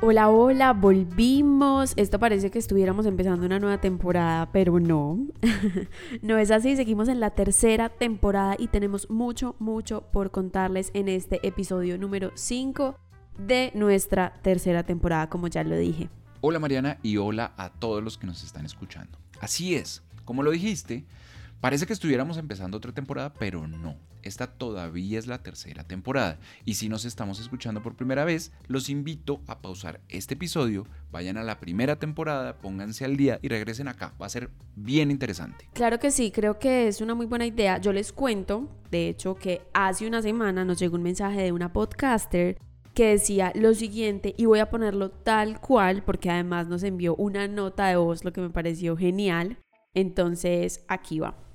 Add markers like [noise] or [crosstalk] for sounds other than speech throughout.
Hola, hola, volvimos. Esto parece que estuviéramos empezando una nueva temporada, pero no. [laughs] no es así, seguimos en la tercera temporada y tenemos mucho, mucho por contarles en este episodio número 5 de nuestra tercera temporada, como ya lo dije. Hola Mariana y hola a todos los que nos están escuchando. Así es, como lo dijiste, Parece que estuviéramos empezando otra temporada, pero no. Esta todavía es la tercera temporada. Y si nos estamos escuchando por primera vez, los invito a pausar este episodio, vayan a la primera temporada, pónganse al día y regresen acá. Va a ser bien interesante. Claro que sí, creo que es una muy buena idea. Yo les cuento, de hecho, que hace una semana nos llegó un mensaje de una podcaster que decía lo siguiente y voy a ponerlo tal cual porque además nos envió una nota de voz, lo que me pareció genial. Entonces, aquí va.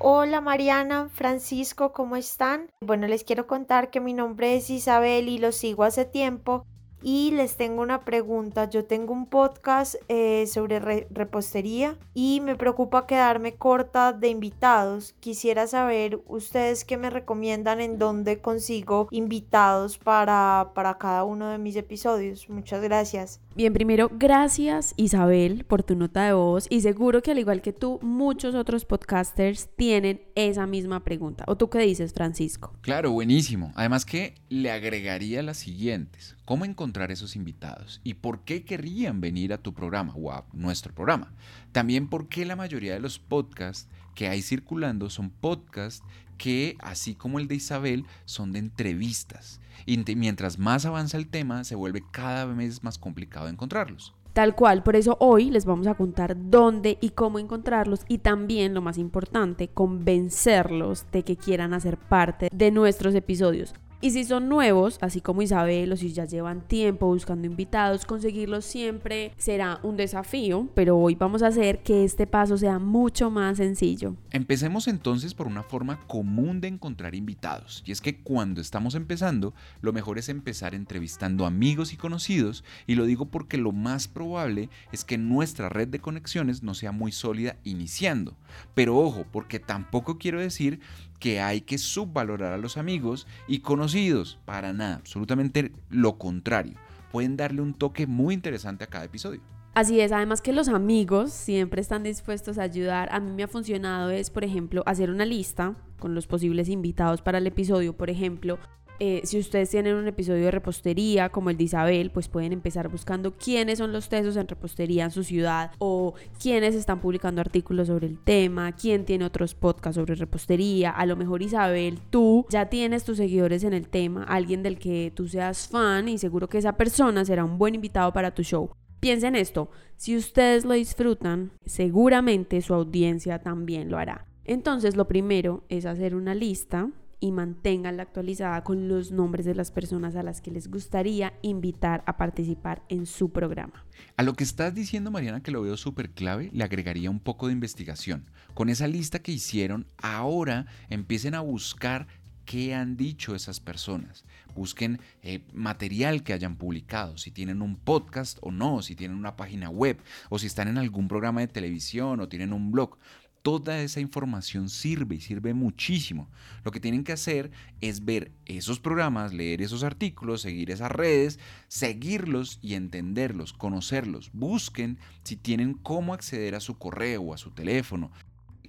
Hola Mariana, Francisco, ¿cómo están? Bueno, les quiero contar que mi nombre es Isabel y los sigo hace tiempo y les tengo una pregunta. Yo tengo un podcast eh, sobre repostería y me preocupa quedarme corta de invitados. Quisiera saber ustedes qué me recomiendan en dónde consigo invitados para, para cada uno de mis episodios. Muchas gracias. Bien, primero, gracias Isabel por tu nota de voz y seguro que al igual que tú, muchos otros podcasters tienen esa misma pregunta. ¿O tú qué dices, Francisco? Claro, buenísimo. Además que le agregaría las siguientes. ¿Cómo encontrar esos invitados? ¿Y por qué querrían venir a tu programa o a nuestro programa? También por qué la mayoría de los podcasts que hay circulando son podcasts que, así como el de Isabel, son de entrevistas. Y mientras más avanza el tema, se vuelve cada vez más complicado encontrarlos. Tal cual, por eso hoy les vamos a contar dónde y cómo encontrarlos y también, lo más importante, convencerlos de que quieran hacer parte de nuestros episodios. Y si son nuevos, así como Isabel, o si ya llevan tiempo buscando invitados, conseguirlos siempre será un desafío, pero hoy vamos a hacer que este paso sea mucho más sencillo. Empecemos entonces por una forma común de encontrar invitados, y es que cuando estamos empezando, lo mejor es empezar entrevistando amigos y conocidos, y lo digo porque lo más probable es que nuestra red de conexiones no sea muy sólida iniciando. Pero ojo, porque tampoco quiero decir que hay que subvalorar a los amigos y conocidos. Para nada, absolutamente lo contrario. Pueden darle un toque muy interesante a cada episodio. Así es, además que los amigos siempre están dispuestos a ayudar. A mí me ha funcionado es, por ejemplo, hacer una lista con los posibles invitados para el episodio. Por ejemplo, eh, si ustedes tienen un episodio de repostería como el de Isabel, pues pueden empezar buscando quiénes son los tesos en repostería en su ciudad o quiénes están publicando artículos sobre el tema, quién tiene otros podcasts sobre repostería. A lo mejor Isabel, tú ya tienes tus seguidores en el tema, alguien del que tú seas fan y seguro que esa persona será un buen invitado para tu show. Piensen esto, si ustedes lo disfrutan, seguramente su audiencia también lo hará. Entonces lo primero es hacer una lista y manténganla actualizada con los nombres de las personas a las que les gustaría invitar a participar en su programa. A lo que estás diciendo, Mariana, que lo veo súper clave, le agregaría un poco de investigación. Con esa lista que hicieron, ahora empiecen a buscar qué han dicho esas personas. Busquen eh, material que hayan publicado, si tienen un podcast o no, si tienen una página web o si están en algún programa de televisión o tienen un blog toda esa información sirve y sirve muchísimo. Lo que tienen que hacer es ver esos programas, leer esos artículos, seguir esas redes, seguirlos y entenderlos, conocerlos. Busquen si tienen cómo acceder a su correo o a su teléfono.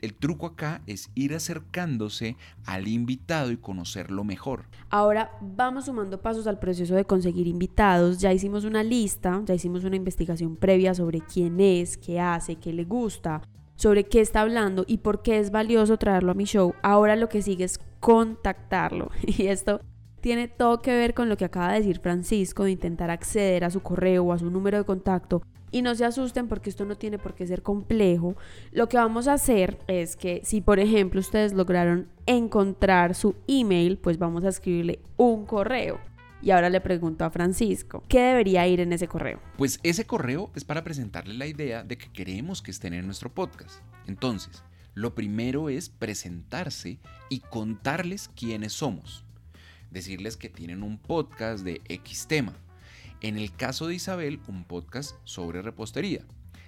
El truco acá es ir acercándose al invitado y conocerlo mejor. Ahora vamos sumando pasos al proceso de conseguir invitados. Ya hicimos una lista, ya hicimos una investigación previa sobre quién es, qué hace, qué le gusta sobre qué está hablando y por qué es valioso traerlo a mi show. Ahora lo que sigue es contactarlo. [laughs] Y esto tiene todo que ver con lo que acaba de decir Francisco de intentar acceder a su correo o a su número de contacto. Y no se asusten porque esto no tiene por qué ser complejo. Lo que vamos a hacer es que si por ejemplo ustedes lograron encontrar su email, pues vamos a escribirle un correo. Y ahora le pregunto a Francisco, ¿qué debería ir en ese correo? Pues ese correo es para presentarle la idea de que queremos que estén en nuestro podcast. Entonces, lo primero es presentarse y contarles quiénes somos. Decirles que tienen un podcast de X tema. En el caso de Isabel, un podcast sobre repostería.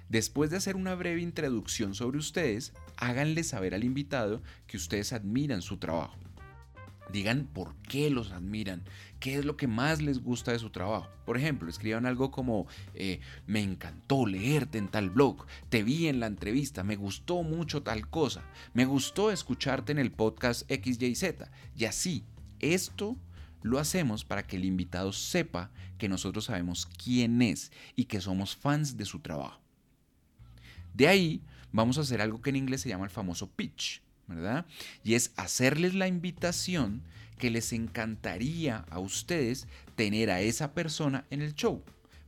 Después de hacer una breve introducción sobre ustedes, háganle saber al invitado que ustedes admiran su trabajo. Digan por qué los admiran, qué es lo que más les gusta de su trabajo. Por ejemplo, escriban algo como, eh, me encantó leerte en tal blog, te vi en la entrevista, me gustó mucho tal cosa, me gustó escucharte en el podcast XYZ. Y así, esto lo hacemos para que el invitado sepa que nosotros sabemos quién es y que somos fans de su trabajo. De ahí vamos a hacer algo que en inglés se llama el famoso pitch ¿verdad? Y es hacerles la invitación que les encantaría a ustedes tener a esa persona en el show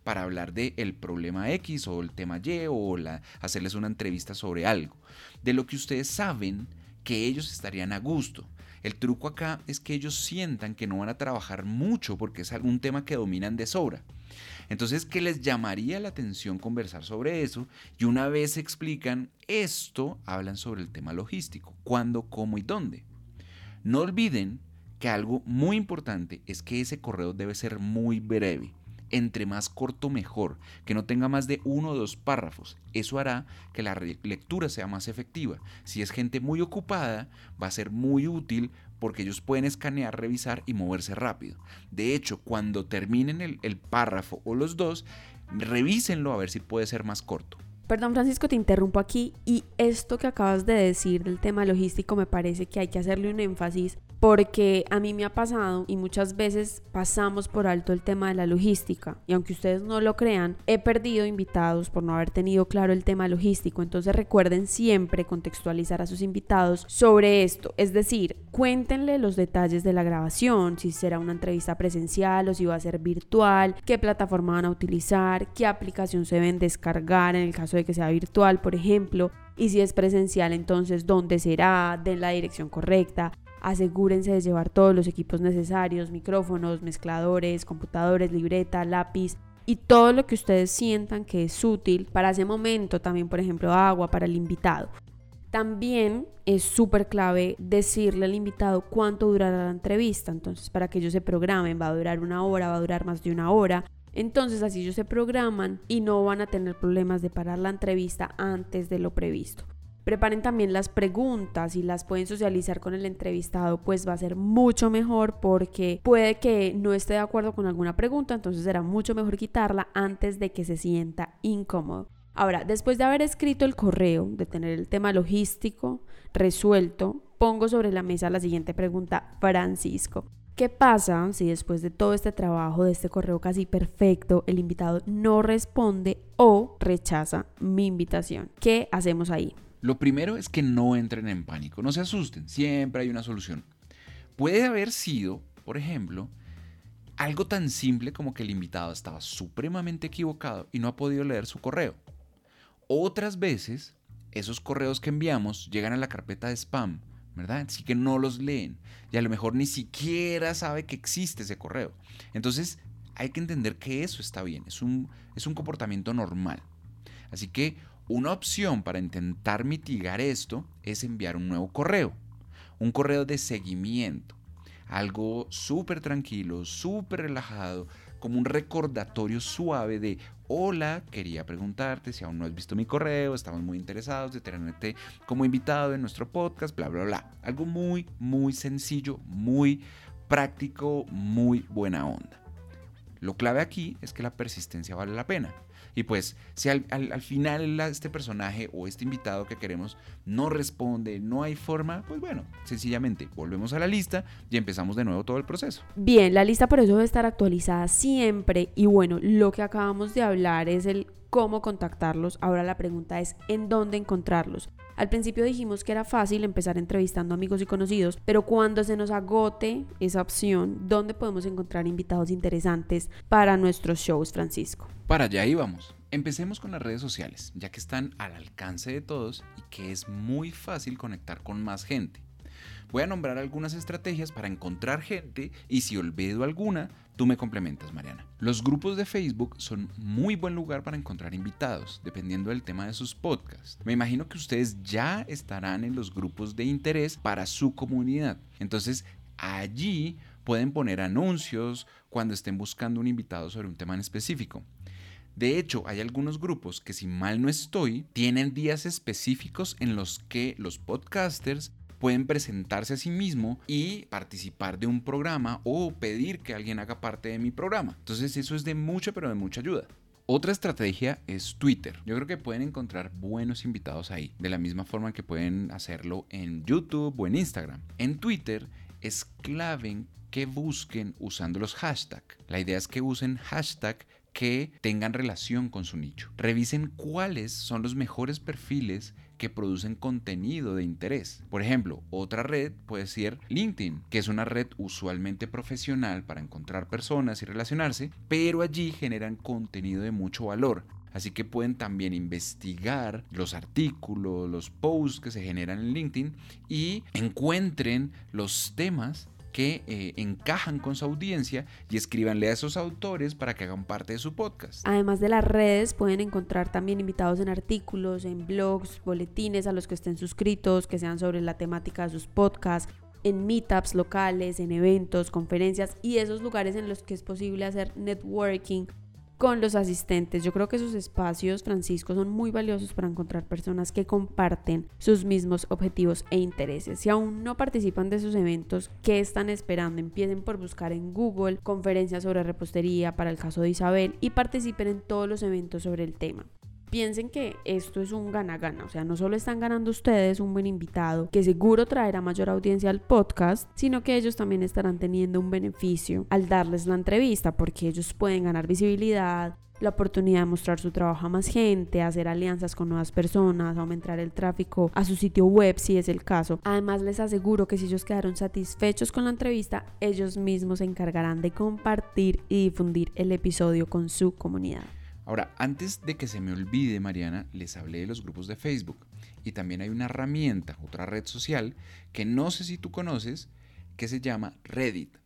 para hablar de el problema X o el tema Y o la, hacerles una entrevista sobre algo, de lo que ustedes saben que ellos estarían a gusto. El truco acá es que ellos sientan que no van a trabajar mucho porque es algún tema que dominan de sobra. Entonces, ¿qué les llamaría la atención conversar sobre eso y una vez explican esto, hablan sobre el tema logístico, cuándo, cómo y dónde. No olviden que algo muy importante es que ese correo debe ser muy breve. Entre más corto mejor, que no tenga más de uno o dos párrafos. Eso hará que la lectura sea más efectiva. Si es gente muy ocupada, va a ser muy útil porque ellos pueden escanear, revisar y moverse rápido. De hecho, cuando terminen el, párrafo o los dos, revísenlo a ver si puede ser más corto. Perdón Francisco, te interrumpo aquí y esto que acabas de decir del tema logístico me parece que hay que hacerle un énfasis porque a mí me ha pasado y muchas veces pasamos por alto el tema de la logística. Y aunque ustedes no lo crean, he perdido invitados por no haber tenido claro el tema logístico, entonces recuerden siempre contextualizar a sus invitados sobre esto, es decir, cuéntenle los detalles de la grabación, si será una entrevista presencial o si va a ser virtual, qué plataforma van a utilizar, qué aplicación se deben descargar en el caso de que sea virtual, por ejemplo, y si es presencial, entonces dónde será, den la dirección correcta, Asegúrense de llevar todos los equipos necesarios, micrófonos, mezcladores, computadores, libreta, lápiz y todo lo que ustedes sientan que es útil para ese momento, también por ejemplo agua para el invitado. También es súper clave decirle al invitado cuánto durará la entrevista, entonces para que ellos se programen, va a durar una hora, va a durar más de una hora. Entonces así ellos se programan y no van a tener problemas de parar la entrevista antes de lo previsto. Preparen también las preguntas y las pueden socializar con el entrevistado, pues va a ser mucho mejor porque puede que no esté de acuerdo con alguna pregunta, entonces será mucho mejor quitarla antes de que se sienta incómodo. Ahora, después de haber escrito el correo, de tener el tema logístico resuelto, pongo sobre la mesa la siguiente pregunta, Francisco. ¿Qué pasa si después de todo este trabajo, de este correo casi perfecto, el invitado no responde o rechaza mi invitación? ¿Qué hacemos ahí? Lo primero es que no entren en pánico, no se asusten, siempre hay una solución. Puede haber sido, por ejemplo, algo tan simple como que el invitado estaba supremamente equivocado y no ha podido leer su correo. Otras veces, esos correos que enviamos llegan a la carpeta de spam, ¿verdad? Así que no los leen y a lo mejor ni siquiera sabe que existe ese correo. Entonces, hay que entender que eso está bien, es un, es un comportamiento normal. Así que una opción para intentar mitigar esto es enviar un nuevo correo, un correo de seguimiento, algo súper tranquilo, súper relajado, como un recordatorio suave de, hola, quería preguntarte si aún no has visto mi correo, estamos muy interesados de tenerte como invitado en nuestro podcast, bla, bla, bla. Algo muy, muy sencillo, muy práctico, muy buena onda. Lo clave aquí es que la persistencia vale la pena. Y pues si al, final este personaje o este invitado que queremos no responde, no hay forma, pues bueno, sencillamente volvemos a la lista y empezamos de nuevo todo el proceso. Bien, la lista por eso debe estar actualizada siempre y bueno, lo que acabamos de hablar es el cómo contactarlos, ahora la pregunta es en dónde encontrarlos. Al principio dijimos que era fácil empezar entrevistando amigos y conocidos, pero cuando se nos agote esa opción, ¿dónde podemos encontrar invitados interesantes para nuestros shows, Francisco? Para allá íbamos. Empecemos con las redes sociales, ya que están al alcance de todos y que es muy fácil conectar con más gente. Voy a nombrar algunas estrategias para encontrar gente y si olvido alguna, tú me complementas, Mariana. Los grupos de Facebook son muy buen lugar para encontrar invitados, dependiendo del tema de sus podcasts. Me imagino que ustedes ya estarán en los grupos de interés para su comunidad. Entonces, allí pueden poner anuncios cuando estén buscando un invitado sobre un tema en específico. De hecho, hay algunos grupos que si mal no estoy, tienen días específicos en los que los podcasters pueden presentarse a sí mismo y participar de un programa o pedir que alguien haga parte de mi programa. Entonces eso es de mucha, pero de mucha ayuda. Otra estrategia es Twitter. Yo creo que pueden encontrar buenos invitados ahí, de la misma forma que pueden hacerlo en YouTube o en Instagram. En Twitter es clave que busquen usando los hashtags. La idea es que usen hashtag que tengan relación con su nicho. Revisen cuáles son los mejores perfiles que producen contenido de interés. Por ejemplo, otra red puede ser LinkedIn, que es una red usualmente profesional para encontrar personas y relacionarse, pero allí generan contenido de mucho valor. Así que pueden también investigar los artículos, los posts que se generan en LinkedIn y encuentren los temas que eh, encajan con su audiencia y escríbanle a esos autores para que hagan parte de su podcast. Además de las redes, pueden encontrar también invitados en artículos, en blogs, boletines a los que estén suscritos, que sean sobre la temática de sus podcasts en meetups locales, en eventos, conferencias y esos lugares en los que es posible hacer networking con los asistentes. Yo creo que esos espacios, Francisco, son muy valiosos para encontrar personas que comparten sus mismos objetivos e intereses. Si aún no participan de esos eventos, ¿qué están esperando? Empiecen por buscar en Google conferencias sobre repostería para el caso de Isabel y participen en todos los eventos sobre el tema piensen que esto es un gana-gana, o sea, no solo están ganando ustedes un buen invitado que seguro traerá mayor audiencia al podcast, sino que ellos también estarán teniendo un beneficio al darles la entrevista porque ellos pueden ganar visibilidad, la oportunidad de mostrar su trabajo a más gente, hacer alianzas con nuevas personas, aumentar el tráfico a su sitio web si es el caso. Además les aseguro que si ellos quedaron satisfechos con la entrevista, ellos mismos se encargarán de compartir y difundir el episodio con su comunidad. Ahora, antes de que se me olvide, Mariana, les hablé de los grupos de Facebook. Y también hay una herramienta, otra red social, que no sé si tú conoces, que se llama Reddit.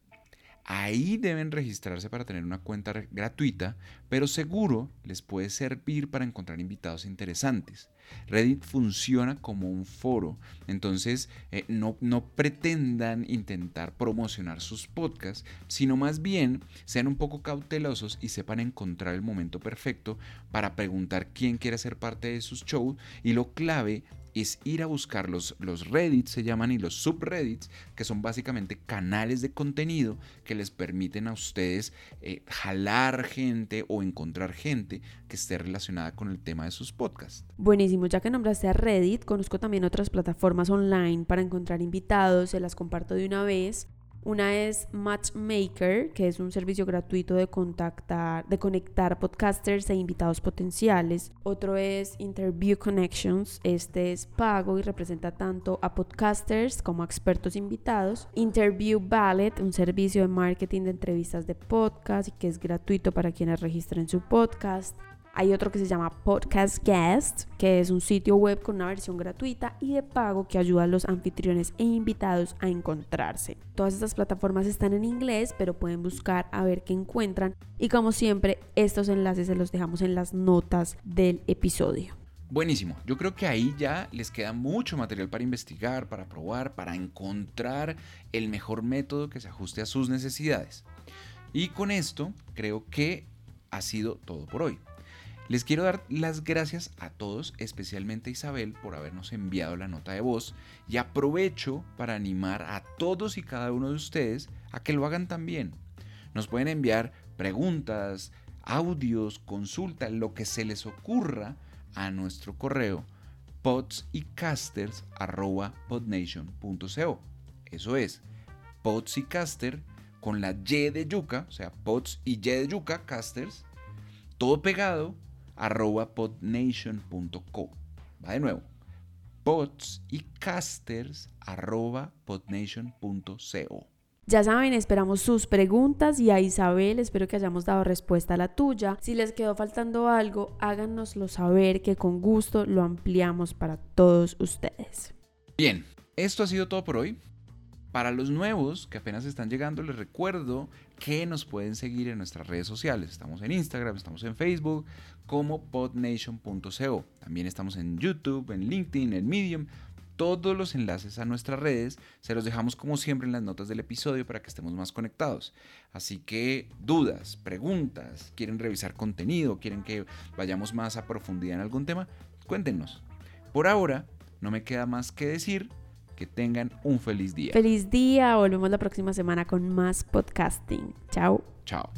Ahí deben registrarse para tener una cuenta gratuita, pero seguro les puede servir para encontrar invitados interesantes. Reddit funciona como un foro, entonces eh, no, no pretendan intentar promocionar sus podcasts, sino más bien sean un poco cautelosos y sepan encontrar el momento perfecto para preguntar quién quiere ser parte de sus shows y lo clave es ir a buscar los, los Reddits, se llaman, y los subreddits, que son básicamente canales de contenido que les permiten a ustedes eh, jalar gente o encontrar gente que esté relacionada con el tema de sus podcasts. Buenísimo, ya que nombraste a Reddit, conozco también otras plataformas online para encontrar invitados, se las comparto de una vez. Una es Matchmaker, que es un servicio gratuito de contactar, de conectar podcasters e invitados potenciales. Otro es Interview Connections. Este es pago y representa tanto a podcasters como a expertos invitados. Interview Ballet, un servicio de marketing de entrevistas de podcast y que es gratuito para quienes registren su podcast. Hay otro que se llama Podcast Guest, que es un sitio web con una versión gratuita y de pago que ayuda a los anfitriones e invitados a encontrarse. Todas estas plataformas están en inglés, pero pueden buscar a ver qué encuentran. Y como siempre, estos enlaces se los dejamos en las notas del episodio. Buenísimo, yo creo que ahí ya les queda mucho material para investigar, para probar, para encontrar el mejor método que se ajuste a sus necesidades. Y con esto creo que ha sido todo por hoy. Les quiero dar las gracias a todos, especialmente a Isabel, por habernos enviado la nota de voz y aprovecho para animar a todos y cada uno de ustedes a que lo hagan también. Nos pueden enviar preguntas, audios, consultas, lo que se les ocurra a nuestro correo podsycasters.podnation.co. Eso es, podsycaster con la Y de yuca, o sea, pods y Y de yuca, casters, todo pegado arroba podnation.co. Va de nuevo. Pods y casters arroba podnation.co. Ya saben, esperamos sus preguntas y a Isabel espero que hayamos dado respuesta a la tuya. Si les quedó faltando algo, háganoslo saber que con gusto lo ampliamos para todos ustedes. Bien, esto ha sido todo por hoy. Para los nuevos que apenas están llegando, les recuerdo que nos pueden seguir en nuestras redes sociales. Estamos en Instagram, estamos en Facebook como podnation.co. También estamos en YouTube, en LinkedIn, en Medium. Todos los enlaces a nuestras redes se los dejamos como siempre en las notas del episodio para que estemos más conectados. Así que dudas, preguntas, quieren revisar contenido, quieren que vayamos más a profundidad en algún tema, cuéntenos. Por ahora, no me queda más que decir que tengan un feliz día. Feliz día, volvemos la próxima semana con más podcasting. Chao. Chao.